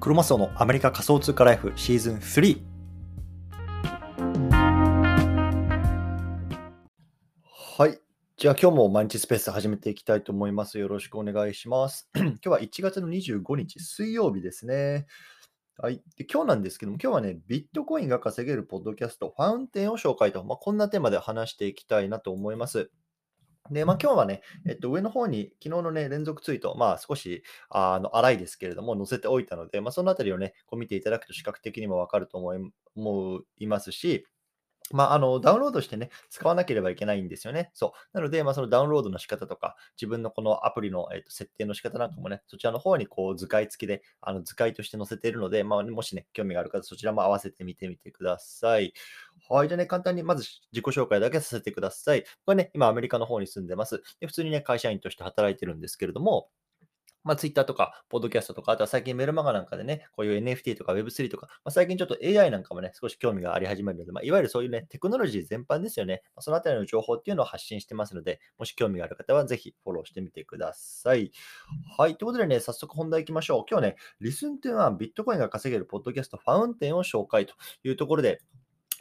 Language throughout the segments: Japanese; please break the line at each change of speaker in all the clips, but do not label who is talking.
クロマスオのアメリカ仮想通貨ライフシーズン3。はい。じゃあ今日も毎日スペース始めていきたいと思います。よろしくお願いします。今日は1月の25日水曜日ですね。はい。で今日なんですけども、今日はね、ビットコインが稼げるポッドキャスト、ファウンテンを紹介と、まあ、こんなテーマで話していきたいなと思います。で、まあ、今日はね、えっと、上の方に昨日のね、連続ツイート、まあ、少し、あの、荒いですけれども、載せておいたので、まあ、そのあたりをね、こう見ていただくと視覚的にもわかると思い思いますし、まあ、あの、ダウンロードしてね、使わなければいけないんですよね。そう。なので、まあ、そのダウンロードの仕方とか、自分のこのアプリの、えっと、設定の仕方なんかもね、そちらの方にこう図解付きで、あの図解として載せているので、まあ、もしね、興味がある方、そちらも合わせてみてみてください。はい。じゃね、簡単にまず自己紹介だけさせてください。これね、今アメリカの方に住んでます。で普通にね、会社員として働いてるんですけれども、まあ、Twitter とか、ポッドキャストとか、あとは最近メルマガなんかでね、こういう NFT とか Web3 とか、まあ、最近ちょっと AI なんかもね、少し興味があり始めるので、まあ、いわゆるそういうね、テクノロジー全般ですよね。まあ、そのあたりの情報っていうのを発信してますので、もし興味がある方はぜひフォローしてみてください。はい。ということでね、早速本題行きましょう。今日ね、リスンというのはビットコインが稼げるポッドキャストファウンテンを紹介というところで、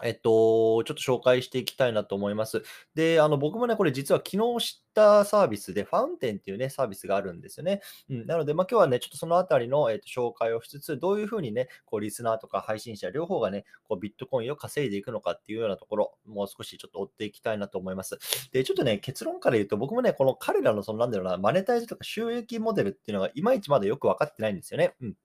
えっと、ちょっと紹介していきたいなと思います。で、あの、僕もね、これ実は昨日知ったサービスで、ファウンテンっていうね、サービスがあるんですよね。うん、なので、まあ、今日はね、ちょっとそのあたりの、えっと、紹介をしつつ、どういうふうにね、こう、リスナーとか配信者両方がね、こう、ビットコインを稼いでいくのかっていうようなところ、もう少しちょっと追っていきたいなと思います。で、ちょっとね、結論から言うと、僕もね、この彼らの、その、なんだろうな、マネタイズとか収益モデルっていうのが、いまいちまだよく分かってないんですよね。うん。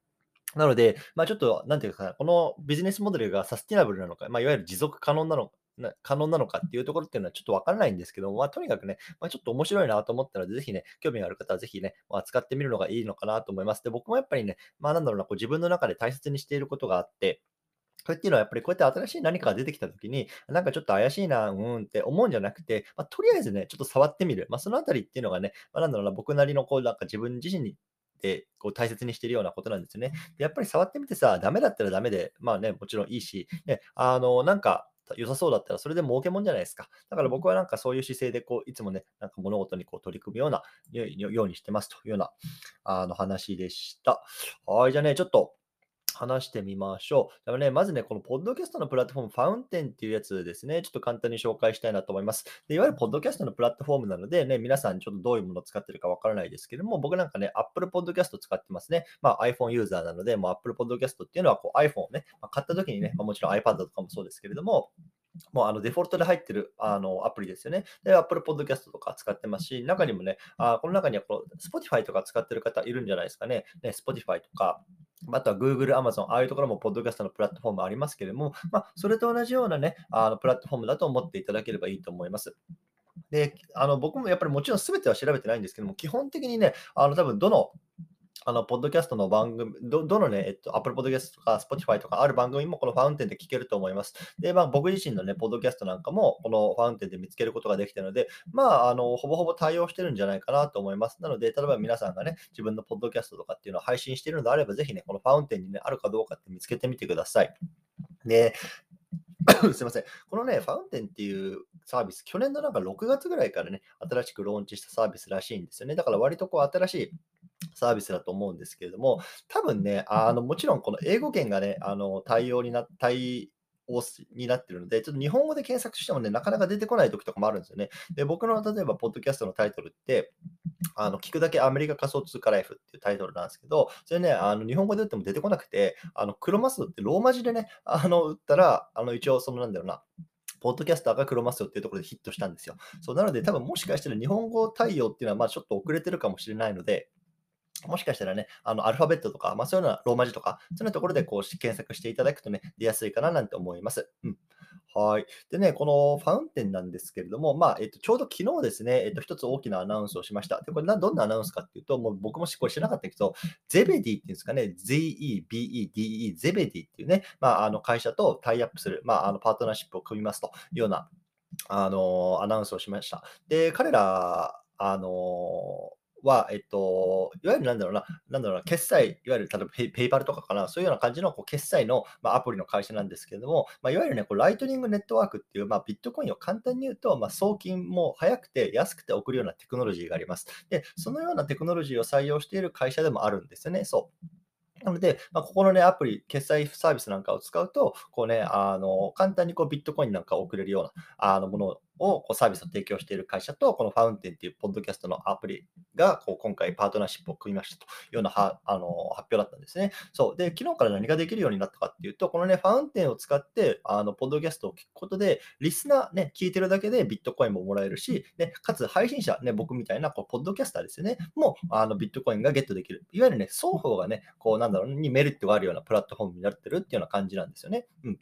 なので、まあ、ちょっと、なんていうかこのビジネスモデルがサスティナブルなのか、まあ、いわゆる持続可能なのな可能なのかっていうところっていうのはちょっとわからないんですけども、まあ、とにかくね、まあ、ちょっと面白いなと思ったので、ぜひね、興味がある方はぜひね、まあ、使ってみるのがいいのかなと思います。で、僕もやっぱりね、まあ、なんだろうな、こう自分の中で大切にしていることがあって、これっていうのはやっぱりこうやって新しい何かが出てきたときに、なんかちょっと怪しいな、うんって思うんじゃなくて、まあ、とりあえずね、ちょっと触ってみる。まあ、そのあたりっていうのがね、まあ、なんだろうな、僕なりのこう、なんか自分自身にてこう大切にしているようなことなんですよね。でやっぱり触ってみてさ、ダメだったらダメで、まあね、もちろんいいし、ね、あの、なんか、良さそうだったらそれで儲けもんじゃないですか。だから僕はなんかそういう姿勢でこういつもね、なんか物事にこう取り組むようなようにしてますというようなあの話でした。はい、じゃあね、ちょっと話してみましょう。でもね、まずね、このポッドキャストのプラットフォーム、ファウンテンっていうやつですね、ちょっと簡単に紹介したいなと思います。でいわゆるポッドキャストのプラットフォームなので、ね、皆さんちょっとどういうものを使ってるかわからないですけども、僕なんかね、Apple Podcast 使ってますね。まあ iPhone ユーザーなので、もう Apple Podcast っていうのはこう iPhone をね、まあ、買った時にね、まあ、もちろん iPad とかもそうですけれども、もうあのデフォルトで入ってるあのアプリですよね。で、Apple Podcast とか使ってますし、中にもね、あこの中にはこの Spotify とか使ってる方いるんじゃないですかね。ね Spotify とか、あとは Google、Amazon、ああいうところもポッドキャストのプラットフォームありますけれども、まあ、それと同じようなね、あのプラットフォームだと思っていただければいいと思います。で、あの僕もやっぱりもちろん全ては調べてないんですけども、基本的にね、あの多分どのあの、ポッドキャストの番組、どどのね、えっと、Apple Podcast とか Spotify とかある番組もこのファウンテンで聞けると思います。で、まあ、僕自身のね、ポッドキャストなんかもこのファウンテンで見つけることができたので、まあ、あの、ほぼほぼ対応してるんじゃないかなと思います。なので、例えば皆さんがね、自分のポッドキャストとかっていうのを配信しているのであれば、ぜひね、このファウンテンにね、あるかどうかって見つけてみてください。で、すいません。このね、ファウンテンっていうサービス、去年のなんか6月ぐらいからね、新しくローンチしたサービスらしいんですよね。だから割とこう新しいサービスだと思うんですけれども、多分ね、あのもちろんこの英語圏がね、あの対応にな対応になってるので、ちょっと日本語で検索してもね、なかなか出てこない時とかもあるんですよね。で、僕の例えば、ポッドキャストのタイトルって、あの聞くだけアメリカ仮想通貨ライフっていうタイトルなんですけど、それね、あの日本語で打っても出てこなくて、あのクロマスドってローマ字でね、あの打ったら、あの一応、そのなんだろうな、ポッドキャスターがクロマスオっていうところでヒットしたんですよ。そうなので、多分もしかしたら日本語対応っていうのはまあちょっと遅れてるかもしれないので、もしかしたらね、あのアルファベットとか、まあ、そういうようなローマ字とか、そういうところでこう検索していただくとね、出やすいかななんて思います。うん。はい。でね、このファウンテンなんですけれども、まあ、えっと、ちょうど昨日ですね、えっと、一つ大きなアナウンスをしました。で、これな、どんなアナウンスかっていうと、もう僕もこれ知らなかったけど、ゼベディっていうんですかね、 ZEBEDEE、ゼベディっていうね、まあ、あの会社とタイアップする、まあ、あのパートナーシップを組みますというような、あのアナウンスをしました。で、彼ら、あのは、えっと、いわゆるなんだろうな、なんだろうな、決済、いわゆる例えばペイ PayPal とかかな、そういうような感じのこう決済の、まあ、アプリの会社なんですけれども、まあ、いわゆるね、こう Lightning Network っていう、まあ、ビットコインを簡単に言うと、まあ、送金も早くて安くて送るようなテクノロジーがあります。で、そのようなテクノロジーを採用している会社でもあるんですよね。そう。なので、まあ、ここのね、アプリ、決済サービスなんかを使うと、こうね、あの、簡単にこうビットコインなんかを送れるような、あの、ものをこうサービスを提供している会社と、このファウンテンっていうポッドキャストのアプリがこう今回パートナーシップを組みましたというようなはあの発表だったんですね。そう。で、昨日から何ができるようになったかっていうと、このね、ファウンテンを使って、あの、ポッドキャストを聞くことで、リスナーね、聞いてるだけでビットコインももらえるし、ね、かつ配信者、ね、僕みたいなこうポッドキャスターですよね、もうあのビットコインがゲットできる。いわゆるね、双方がね、こうなんだろう、にメリットがあるようなプラットフォームになってるっていうような感じなんですよね。うん。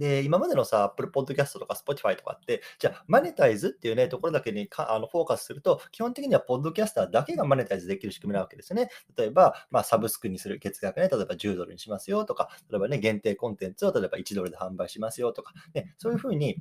で、今までのさ、Apple Podcast とか Spotify とかって、じゃあ、マネタイズっていうね、ところだけにかあのフォーカスすると、基本的にはポッドキャスターだけがマネタイズできる仕組みなわけですよね。例えば、まあ、サブスクにする月額ね、例えば10ドルにしますよとか、例えばね、限定コンテンツを例えば1ドルで販売しますよとか、ね、そういうふうに、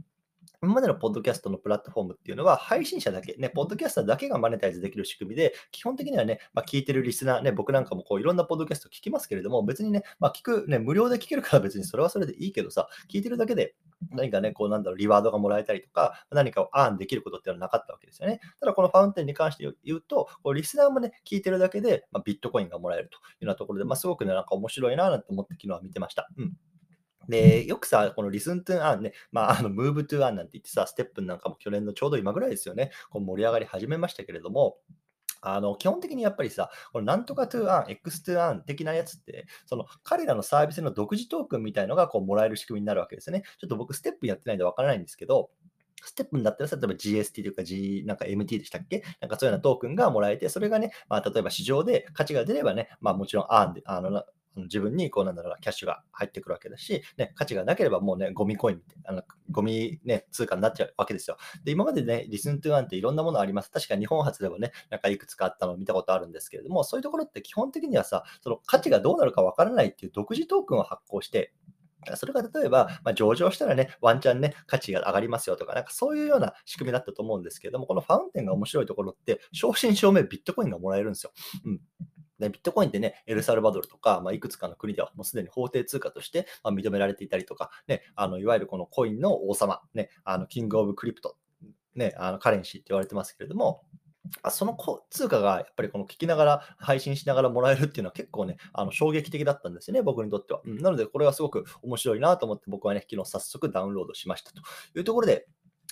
今までのポッドキャストのプラットフォームっていうのは、配信者だけ、ね、ポッドキャスターだけがマネタイズできる仕組みで、基本的にはね、まあ、聞いてるリスナー、ね、僕なんかもこういろんなポッドキャスト聞きますけれども、別にね、まあ、聞く、ね、無料で聞けるから別にそれはそれでいいけどさ、聞いてるだけで何かね、こうなんだろう、 reward がもらえたりとか、何かを earn できることっていうのはなかったわけですよね。ただこの Fountain に関して言うと、こうリスナーもね、聞いてるだけで、まあ、ビットコインがもらえるというようなところで、まあ、すごくね、なんか面白いななんて思って昨日は見てました。うん。で、よくさ、この Listen to Earn ね、まあ、あの、 Move to Earn なんて言ってさ、 STEPN なんかも去年のちょうど今ぐらいですよね、こう盛り上がり始めましたけれども、あの、基本的にやっぱりさ、このなんとか to Earn、X トゥーアン的なやつって、その彼らのサービスの独自トークンみたいのがこうもらえる仕組みになるわけですね。ちょっと僕、 STEPN やってないんでわからないんですけど、ステップだったら、例えば GST というか G、なんか MT でしたっけ？なんかそういうようなトークンがもらえて、それがね、まあ、例えば市場で価値が出ればね、まあもちろんアーンで、あの、自分にこうなんだろうな、キャッシュが入ってくるわけだし、ね、価値がなければもうね、ゴミコインあのゴミ、ね、通貨になっちゃうわけですよ。で、今までね、リスントゥワンっていろんなものあります。確か日本初でもね、なんかいくつかあったのを見たことあるんですけれども、そういうところって基本的にはさ、その価値がどうなるかわからないっていう独自トークンを発行して、それが例えば、まあ、上場したらね、ワンチャンね、価値が上がりますよとか、なんかそういうような仕組みだったと思うんですけれども、このファウンテンが面白いところって、正真正銘ビットコインがもらえるんですよ。うん。で、ビットコインってね、エルサルバドルとか、まあ、いくつかの国ではもうすでに法定通貨として、ま認められていたりとか、ね、あのいわゆるこのコインの王様、ね、あのキングオブクリプト、ね、あのカレンシーって言われてますけれども、あその通貨がやっぱりこの聞きながら、配信しながらもらえるっていうのは結構ね、あの衝撃的だったんですよね、僕にとっては。うん、なので、これはすごく面白いなと思って、僕はね、昨日早速ダウンロードしましたというところで、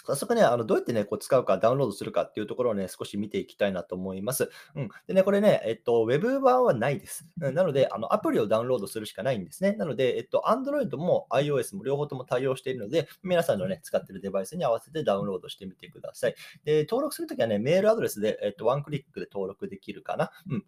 早速ね、あのどうやってね、こう使うか、ダウンロードするかっていうところをね、少し見ていきたいなと思います。うん。でね、これね、えっと、Web 版はないです。うん、なので、あのアプリをダウンロードするしかないんですね。なので、えっと、Android も iOS も両方とも対応しているので、皆さんのね、使ってるデバイスに合わせてダウンロードしてみてください。で、登録するときはね、メールアドレスで、えっと、ワンクリックで登録できるかな。うん。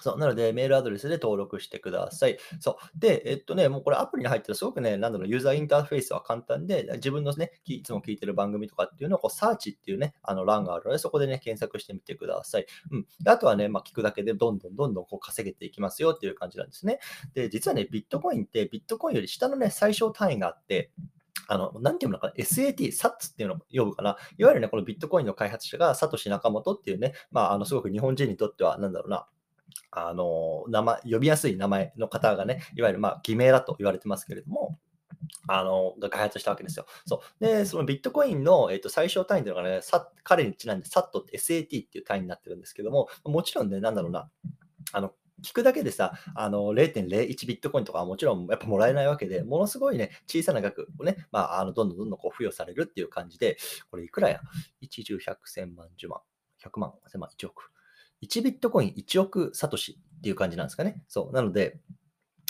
そう、なので、メールアドレスで登録してください。そう。で、えっとね、もうこれアプリに入ってるすごくね、なんだろう、ユーザーインターフェースは簡単で、自分のね、いつも聞いてる番組とかっていうのを、こう、サーチっていうね、あの欄があるので、そこでね、検索してみてください。うん。あとはね、まあ、聞くだけでどんどんどんどんこう稼げていきますよっていう感じなんですね。で、実はね、ビットコインって、ビットコインより下のね、最小単位があって、あの、なんていうのかな、SAT、SATS っていうのを呼ぶかな。いわゆるね、このビットコインの開発者が、サトシ・ナカモトっていうね、まあ、あの、すごく日本人にとっては、なんだろうな、あの、名前、呼びやすい名前の方がね、いわゆるまあ偽名だと言われてますけれども、あの、が開発したわけですよ。そう。で、そのビットコインの、えっと、最小単位というのがね、さ彼にちなんで SAT って SAT っていう単位になってるんですけども、もちろんね、なんだろうな、あの、聞くだけでさ、あの0.01ビットコインとかはもちろんやっぱもらえないわけで、ものすごいね、小さな額をね、まあ、あのどんどんどんどんこう付与されるっていう感じで、これいくらや ?1、10、100、1000万、10万、100万、1000万、1億。1ビットコイン1億サトシっていう感じなんですかね。そう。なので、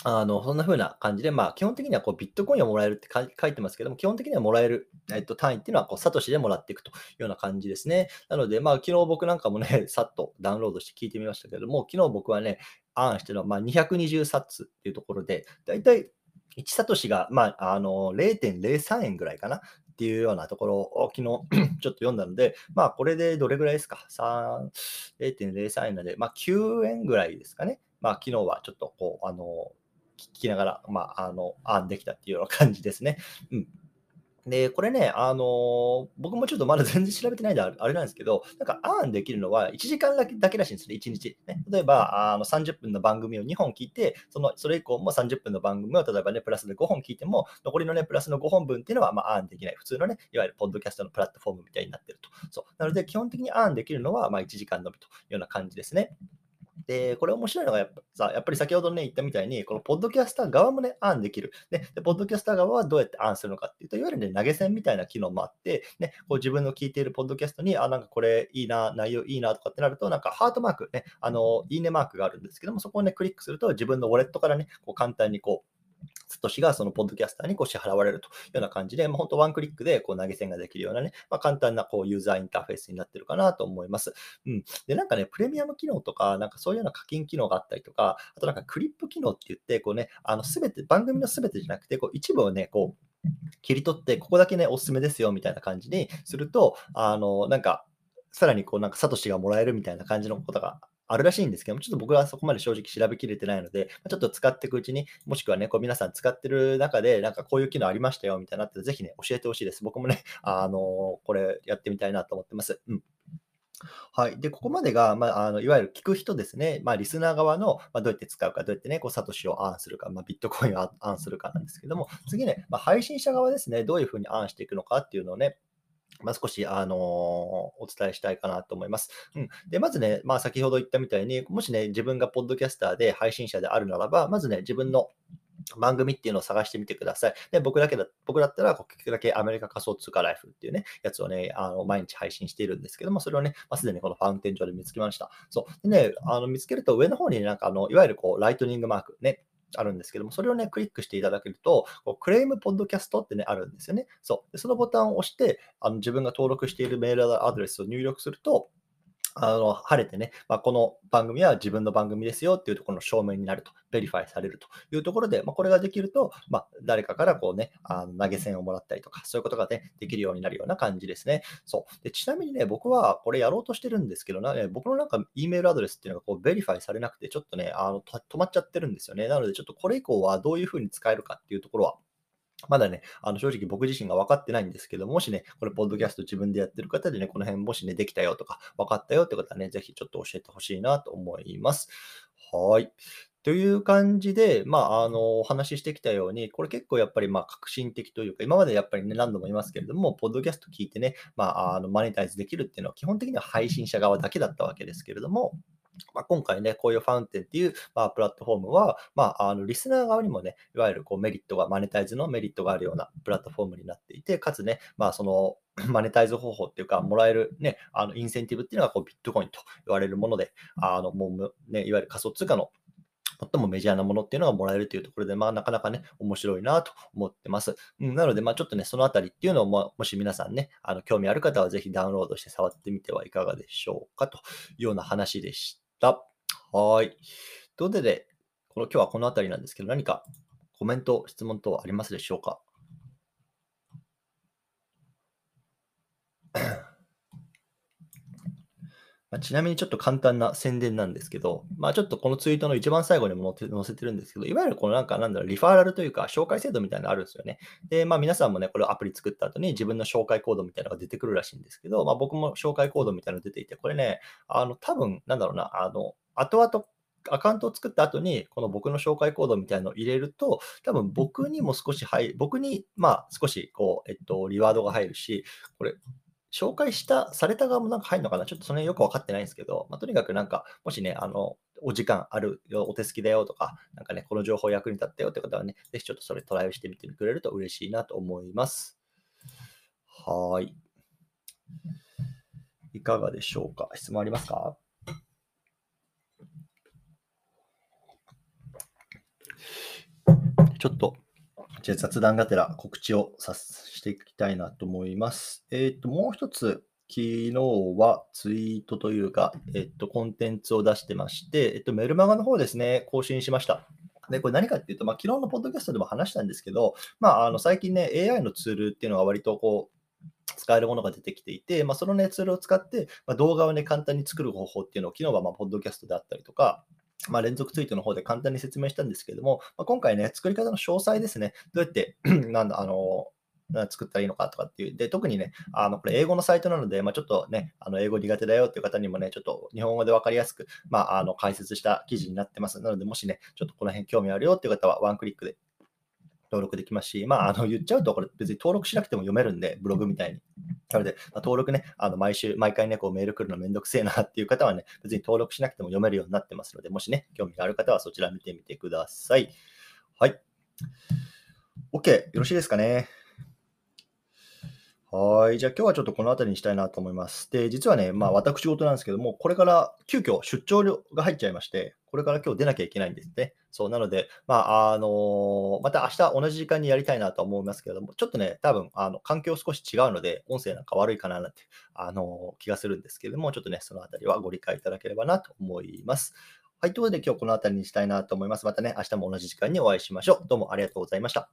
あの、そんな風な感じで、まあ、基本的にはこうビットコインをもらえるって書いてますけども、基本的にはもらえる、えっと、単位っていうのは、こう、サトシでもらっていくというような感じですね。なので、まあ、昨日僕なんかもね、さっとダウンロードして聞いてみましたけども、昨日僕はね、アーンしてるのは、まあ、220サツっていうところで、だいたい1サトシが、まあ、あの、0.03円ぐらいかな。っていうようなところを昨日 ちょっと読んだので、まあこれでどれぐらいですか ?0.03 円なので、まあ9円ぐらいですかね？まあ昨日はちょっとこう、あの、聞きながら、まあ、あの、アンできたっていうような感じですね。うん。で、これね、あの、僕もちょっとまだ全然調べてないんであれなんですけど、なんかアーンできるのは1時間だけだけらしいんですね、1日。ね、例えばあの30分の番組を2本聞いて、そのそれ以降も30分の番組を例えばね、プラスで5本聞いても、残りのね、プラスの5本分っていうのは、まあ、アーンできない。普通のね、いわゆるポッドキャストのプラットフォームみたいになってると。そうなので、基本的にアーンできるのは、まあ、1時間のみというような感じですね。で、これ面白いのがやっぱさ、やっぱり先ほどね、言ったみたいに、このポッドキャスター側もね、アンできる。で、でポッドキャスター側はどうやってアンするのかっていうと、いわゆるね、投げ銭みたいな機能もあって、ね、こう自分の聞いているポッドキャストに、あ、なんかこれいいな、内容いいなとかってなると、なんかハートマークね、あの、いいねマークがあるんですけども、そこをね、クリックすると、自分のウォレットからね、こう簡単にこう、サトシがそのポッドキャスターにこう支払われるというような感じで、もう本当ワンクリックでこう投げ銭ができるようなね、まあ、簡単なこうユーザーインターフェースになってるかなと思います。うん。で、なんかね、プレミアム機能とか、なんかそういうような課金機能があったりとか、あとなんかクリップ機能って言って、こうね、あの、すべて、番組のすべてじゃなくて、こう一部をね、こう、切り取って、ここだけね、おすすめですよみたいな感じにすると、あの、なんか、さらにこうなんかサトシがもらえるみたいな感じのことがあるらしいんですけども、ちょっと僕はそこまで正直調べきれてないので、ちょっと使っていくうちに、もしくはね、こう皆さん使ってる中で、なんかこういう機能ありましたよみたいなったら、ぜひね、教えてほしいです。僕もね、あのこれやってみたいなと思ってます。うん。はい。で、ここまでが、まあ、あのいわゆる聞く人ですね、まあ、リスナー側の、まあ、どうやって使うか、どうやってね、こうサトシをアンするか、まあ、ビットコインをアンするかなんですけども、次ね、まあ、配信者側ですね、どういうふうにアンしていくのかっていうのをね、まあ、少し、あの、お伝えしたいかなと思います。うん。で、まずね、まあ、先ほど言ったみたいに、もしね、自分がポッドキャスターで配信者であるならば、まずね、自分の番組っていうのを探してみてください。で、僕だけだ、僕だったら、こうだけアメリカ仮想通貨ライフっていうね、やつをね、あの、毎日配信しているんですけども、それをね、まあ、すでにこのファウンテン上で見つけました。そう。でね、あの、見つけると上の方になんか、あの、いわゆるこう、ライトニングマークね、あるんですけども、それをね、クリックしていただけると、こう Claim Podcast ってね、あるんですよね。そう。でそのボタンを押して、あの自分が登録しているメールアドレスを入力すると、あの、晴れてね、まあ、この番組は自分の番組ですよっていうところの証明になると、 verify されるというところで、まあ、これができると、まあ、誰かからこうね、あの投げ銭をもらったりとか、そういうことがね、できるようになるような感じですね。そう。でちなみにね、僕はこれやろうとしてるんですけどね、僕のなんか E メールアドレスっていうのがこう verify されなくて、ちょっとね、あの止まっちゃってるんですよね。なので、ちょっとこれ以降はどういうふうに使えるかっていうところは、まだね、あの正直僕自身が分かってないんですけど、もしね、これ、ポッドキャスト自分でやってる方でね、この辺もしね、できたよとか、分かったよってことはね、ぜひちょっと教えてほしいなと思います。はい。という感じで、まあ、あの、お話ししてきたように、これ結構やっぱり、まあ、革新的というか、今までやっぱりね、何度も言いますけれども、ポッドキャスト聞いてね、まあ、あの、マネタイズできるっていうのは、基本的には配信者側だけだったわけですけれども、まあ、今回ね、こういうファウンテンっていう、まあ、プラットフォームは、まあ、あのリスナー側にもね、いわゆるこうメリットが、マネタイズのメリットがあるようなプラットフォームになっていて、かつね、まあ、その マネタイズ方法っていうか、もらえるね、あのインセンティブっていうのがこうビットコインと言われるもので、あのもうね、いわゆる仮想通貨の最もメジャーなものっていうのがもらえるというところで、まあ、なかなかね、面白いなと思ってます。うん、なので、まあ、ちょっとね、そのあたりっていうのをも、し皆さんね、あの興味ある方はぜひダウンロードして触ってみてはいかがでしょうかというような話でした。はい。ということで、この今日はこの辺りなんですけど、何かコメント、質問等ありますでしょうか？まちなみにちょっと簡単な宣伝なんですけど、まあ、ちょっとこのツイートの一番最後にも載せてるんですけど、いわゆるこのなんかなんだろう、リファーラルというか紹介制度みたいなのあるんですよね。で、まあ皆さんもね、これアプリ作った後に自分の紹介コードみたいなのが出てくるらしいんですけど、まあ僕も紹介コードみたいなの出ていて、これね、あの多分なんだろうな、あの、後々アカウントを作った後に、この僕の紹介コードみたいなのを入れると、多分僕にも少し入る、僕に、まあ少し、こう、えっと、リワードが入るし、これ、紹介した、された側もなんか入るのかな？ちょっとその辺よくわかってないんですけど、まあ、とにかくなんか、もしね、あの、お時間あるよ、お手すきだよとか、なんかね、この情報役に立ったよって方はね、ぜひちょっとそれトライしてみてくれると嬉しいなと思います。はい。いかがでしょうか？質問ありますか？ちょっと、じゃあ雑談がてら告知をさしていきたいなと思います。えっ、ー、と、もう一つ、昨日はツイートというか、えっと、コンテンツを出してまして、えっと、メルマガの方ですね、更新しました。で、これ何かっていうと、まあ、昨日のポッドキャストでも話したんですけど、まあ、あの最近ね、AI のツールっていうのが割とこう、使えるものが出てきていて、まあ、その、ね、ツールを使って、まあ、動画を、ね、簡単に作る方法っていうのを、昨日はまあポッドキャストであったりとか、まあ、連続ツイートの方で簡単に説明したんですけれども、まあ、今回ね、作り方の詳細ですね、どうやって なんだ、あの、作ったらいいのかとかっていう。で、特にね、あの、これ英語のサイトなので、まあ、ちょっとね、あの、英語苦手だよっていう方にもね、ちょっと日本語でわかりやすく、まあ、あの、解説した記事になってます。なので、もしね、ちょっとこの辺興味あるよっていう方は、ワンクリックで登録できますし、まあ、あの言っちゃうと、これ別に登録しなくても読めるんで、ブログみたいに。なので、まあ、登録ね、あの毎週、毎回ね、こうメール来るのめんどくせえな っていう方はね、別に登録しなくても読めるようになってますので、もしね、興味がある方はそちら見てみてください。はい。OK、よろしいですかね。はい。じゃあ今日はちょっとこの辺りにしたいなと思います。で、実はね、まあ私事なんですけども、これから急遽出張が入っちゃいまして、これから今日出なきゃいけないんですね。そう、なので、まあ、あのー、また明日同じ時間にやりたいなと思いますけれども、ちょっとね、多分、あの、環境少し違うので、音声なんか悪いかななんて、あのー、気がするんですけれども、ちょっとね、そのあたりはご理解いただければなと思います。はい。ということで今日この辺りにしたいなと思います。またね、明日も同じ時間にお会いしましょう。どうもありがとうございました。